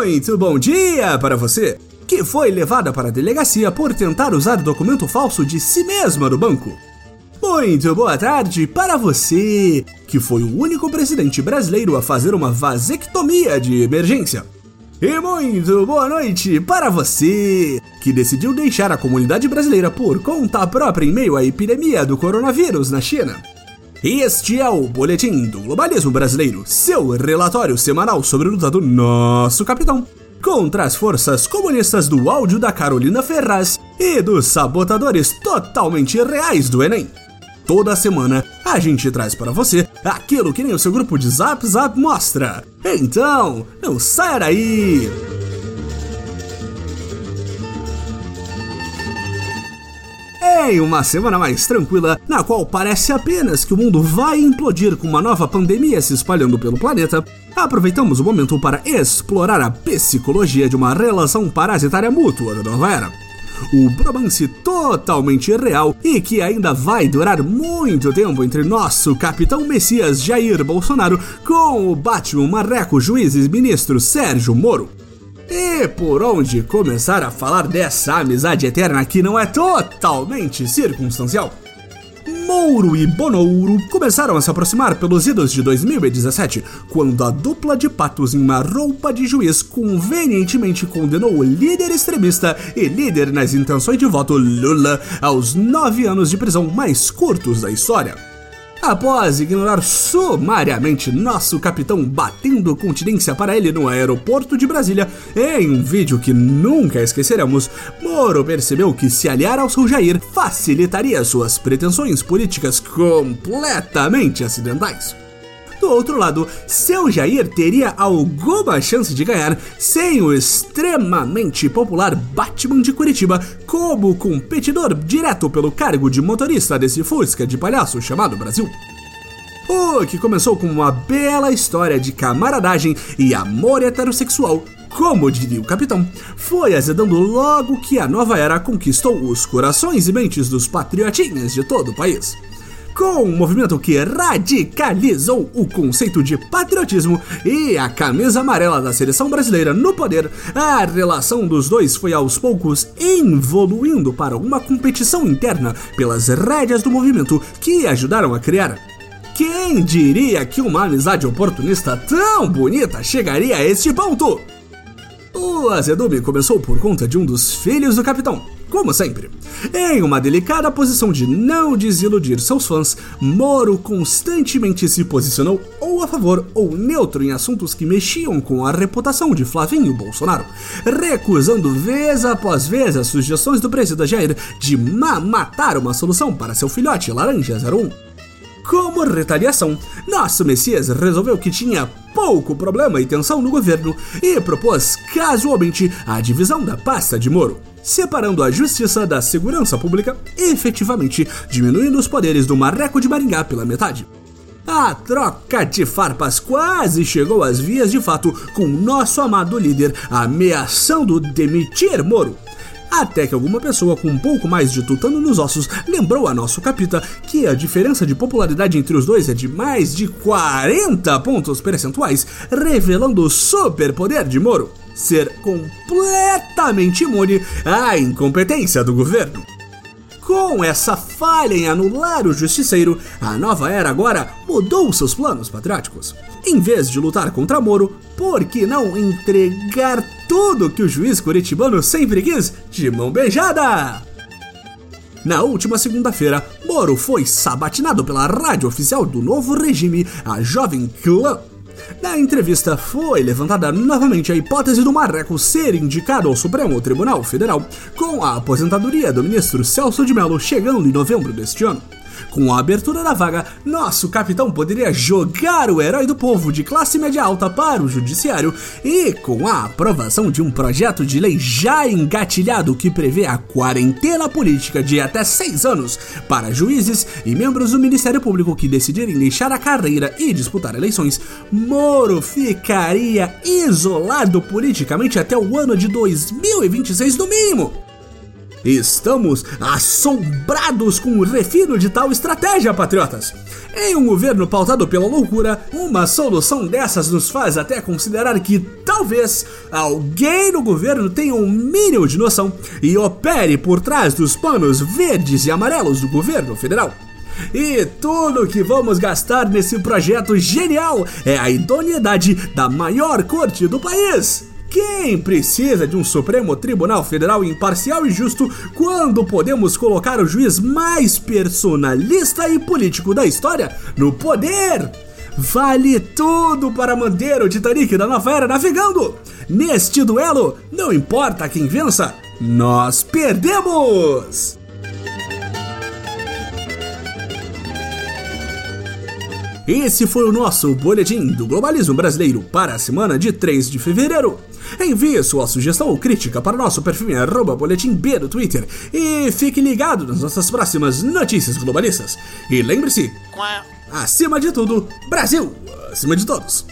Muito bom dia para você que foi levada para a delegacia por tentar usar documento falso de si mesma no banco. Muito boa tarde para você, que foi o único presidente brasileiro a fazer uma vasectomia de emergência. E muito boa noite para você, que decidiu deixar a comunidade brasileira por conta própria em meio à epidemia do coronavírus na China. Este é o Boletim do Globalismo Brasileiro, seu relatório semanal sobre a luta do nosso capitão contra as forças comunistas do áudio da Carolina Ferraz e dos sabotadores totalmente reais do Enem. Toda semana a gente traz para você aquilo que nem o seu grupo de Zap Zap mostra. Então, não saia daí! Em uma semana mais tranquila, na qual parece apenas que o mundo vai implodir com uma nova pandemia se espalhando pelo planeta, aproveitamos o momento para explorar a psicologia de uma relação parasitária mútua da nova era. O bromance totalmente real e que ainda vai durar muito tempo entre nosso capitão Messias Jair Bolsonaro com o Batman Marreco juiz e ministro Sérgio Moro. E por onde começar a falar dessa amizade eterna que não é totalmente circunstancial? Mouro e Bonouro começaram a se aproximar pelos idos de 2017, quando a dupla de patos em uma roupa de juiz convenientemente condenou o líder extremista e líder nas intenções de voto Lula aos nove anos de prisão mais curtos da história. Após ignorar sumariamente nosso capitão batendo continência para ele no aeroporto de Brasília, em um vídeo que nunca esqueceremos, Moro percebeu que se aliar ao seu Jair facilitaria suas pretensões políticas completamente acidentais. Do outro lado, seu Jair teria alguma chance de ganhar sem o extremamente popular Batman de Curitiba como competidor direto pelo cargo de motorista desse Fusca de palhaço chamado Brasil. O que começou como uma bela história de camaradagem e amor heterossexual como diria o capitão, foi azedando logo que a nova era conquistou os corações e mentes dos patriotinhas de todo o país com um movimento que radicalizou o conceito de patriotismo e a camisa amarela da seleção brasileira no poder, a relação dos dois foi aos poucos evoluindo para uma competição interna pelas rédeas do movimento que ajudaram a criar quem diria que uma amizade oportunista tão bonita chegaria a este ponto? O azedume começou por conta de um dos filhos do capitão, como sempre. Em uma delicada posição de não desiludir seus fãs, Moro constantemente se posicionou ou a favor ou neutro em assuntos que mexiam com a reputação de Flavinho Bolsonaro, recusando vez após vez as sugestões do presidente Jair de matar uma solução para seu filhote Laranja 01. Como retaliação, nosso Messias resolveu que tinha pouco problema e tensão no governo e propôs casualmente a divisão da pasta de Moro separando a justiça da segurança pública e efetivamente diminuindo os poderes do Marreco de Maringá pela metade. A troca de farpas quase chegou às vias de fato, com nosso amado líder ameaçando demitir Moro. Até que alguma pessoa com um pouco mais de tutano nos ossos lembrou a nosso capita que a diferença de popularidade entre os dois é de mais de 40 pontos percentuais, revelando o superpoder de Moro ser completamente imune à incompetência do governo. Com essa falha em anular o justiceiro, a nova era agora mudou seus planos patrióticos. Em vez de lutar contra Moro, por que não entregar tudo que o juiz curitibano sempre quis de mão beijada? Na última segunda-feira, Moro foi sabatinado pela rádio oficial do novo regime, a Jovem Clã, na entrevista foi levantada novamente a hipótese do Marreco ser indicado ao Supremo Tribunal Federal, com a aposentadoria do ministro Celso de Mello chegando em novembro deste ano. Com a abertura da vaga, nosso capitão poderia jogar o herói do povo de classe média alta para o judiciário e com a aprovação de um projeto de lei já engatilhado que prevê a quarentena política de até seis anos para juízes e membros do Ministério Público que decidirem deixar a carreira e disputar eleições, Moro ficaria isolado politicamente até o ano de 2026 no mínimo. Estamos assombrados com o refino de tal estratégia, patriotas. Em um governo pautado pela loucura, uma solução dessas nos faz até considerar que talvez alguém no governo tenha um mínimo de noção e opere por trás dos panos verdes e amarelos do governo federal. E tudo que vamos gastar nesse projeto genial é a idoneidade da maior corte do país. Quem precisa de um Supremo Tribunal Federal imparcial e justo quando podemos colocar o juiz mais personalista e político da história no poder? Vale tudo para manter o Titanic da nova era navegando! Neste duelo, não importa quem vença, nós perdemos! Esse foi o nosso boletim do globalismo brasileiro para a semana de 3 de fevereiro. Envie sua sugestão ou crítica para nosso perfil arroba boletim B no Twitter e fique ligado nas nossas próximas notícias globalistas. E lembre-se, acima de tudo, Brasil, acima de todos.